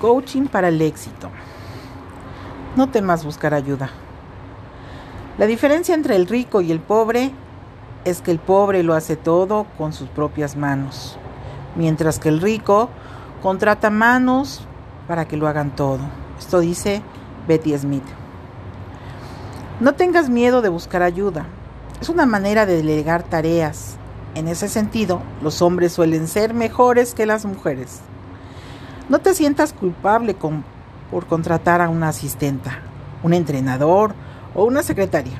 Coaching para el éxito. No temas buscar ayuda. La diferencia entre el rico y el pobre es que el pobre lo hace todo con sus propias manos, mientras que el rico contrata manos para que lo hagan todo. Esto dice Betty Smith. No tengas miedo de buscar ayuda. Es una manera de delegar tareas. En ese sentido, los hombres suelen ser mejores que las mujeres. No te sientas culpable por contratar a una asistenta, un entrenador o una secretaria.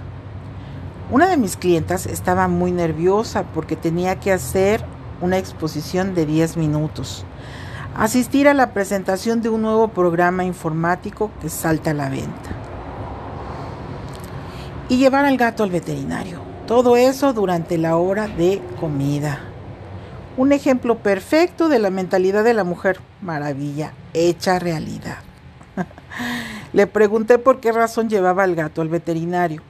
Una de mis clientas estaba muy nerviosa porque tenía que hacer una exposición de 10 minutos, asistir a la presentación de un nuevo programa informático que salta a la venta y llevar al gato al veterinario. Todo eso durante la hora de comida. Un ejemplo perfecto de la mentalidad de la mujer maravilla hecha realidad. Le pregunté por qué razón llevaba al gato al veterinario.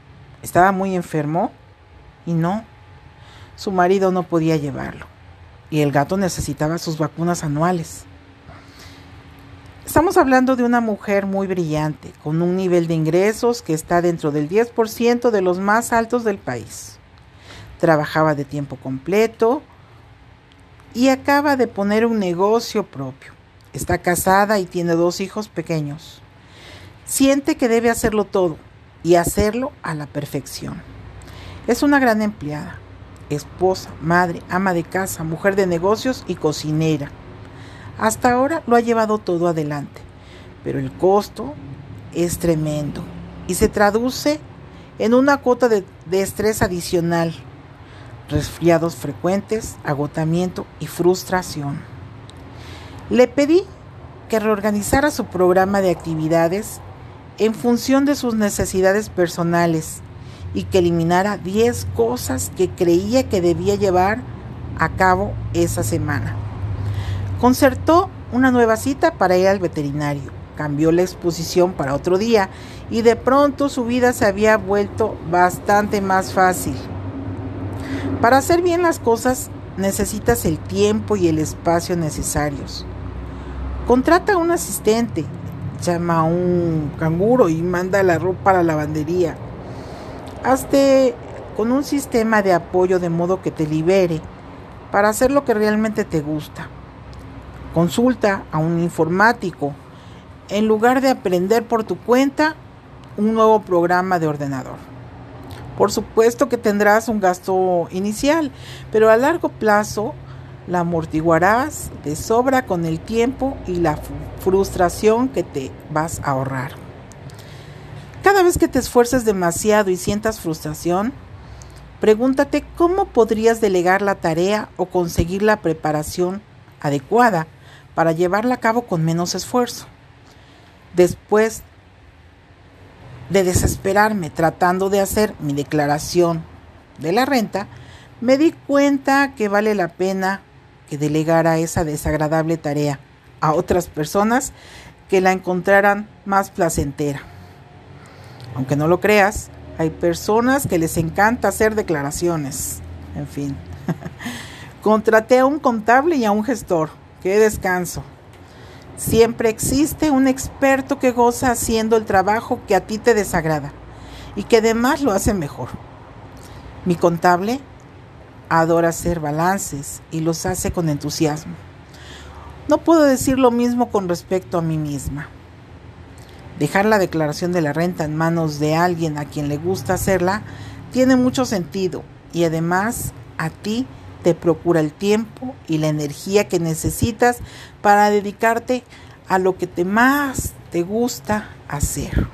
¿Estaba muy enfermo? Y no, su marido no podía llevarlo. Y el gato necesitaba sus vacunas anuales. Estamos hablando de una mujer muy brillante, con un nivel de ingresos que está dentro del 10% de los más altos del país. Trabajaba de tiempo completo, y acaba de poner un negocio propio. Está casada y tiene dos hijos pequeños. Siente que debe hacerlo todo y hacerlo a la perfección. Es una gran empleada, esposa, madre, ama de casa, mujer de negocios y cocinera. Hasta ahora lo ha llevado todo adelante, pero el costo es tremendo y se traduce en una cuota de, de estrés adicional resfriados frecuentes, agotamiento y frustración. Le pedí que reorganizara su programa de actividades en función de sus necesidades personales y que eliminara 10 cosas que creía que debía llevar a cabo esa semana. Concertó una nueva cita para ir al veterinario, cambió la exposición para otro día y de pronto su vida se había vuelto bastante más fácil. Para hacer bien las cosas necesitas el tiempo y el espacio necesarios. Contrata a un asistente, llama a un canguro y manda la ropa a la lavandería. Hazte con un sistema de apoyo de modo que te libere para hacer lo que realmente te gusta. Consulta a un informático en lugar de aprender por tu cuenta un nuevo programa de ordenador. Por supuesto que tendrás un gasto inicial, pero a largo plazo la amortiguarás de sobra con el tiempo y la frustración que te vas a ahorrar. Cada vez que te esfuerces demasiado y sientas frustración, pregúntate cómo podrías delegar la tarea o conseguir la preparación adecuada para llevarla a cabo con menos esfuerzo. Después de desesperarme tratando de hacer mi declaración de la renta, me di cuenta que vale la pena que delegara esa desagradable tarea a otras personas que la encontraran más placentera. Aunque no lo creas, hay personas que les encanta hacer declaraciones. En fin, contraté a un contable y a un gestor. ¡Qué descanso! Siempre existe un experto que goza haciendo el trabajo que a ti te desagrada y que además lo hace mejor. Mi contable adora hacer balances y los hace con entusiasmo. No puedo decir lo mismo con respecto a mí misma. Dejar la declaración de la renta en manos de alguien a quien le gusta hacerla tiene mucho sentido y además a ti te procura el tiempo y la energía que necesitas para dedicarte a lo que te más te gusta hacer.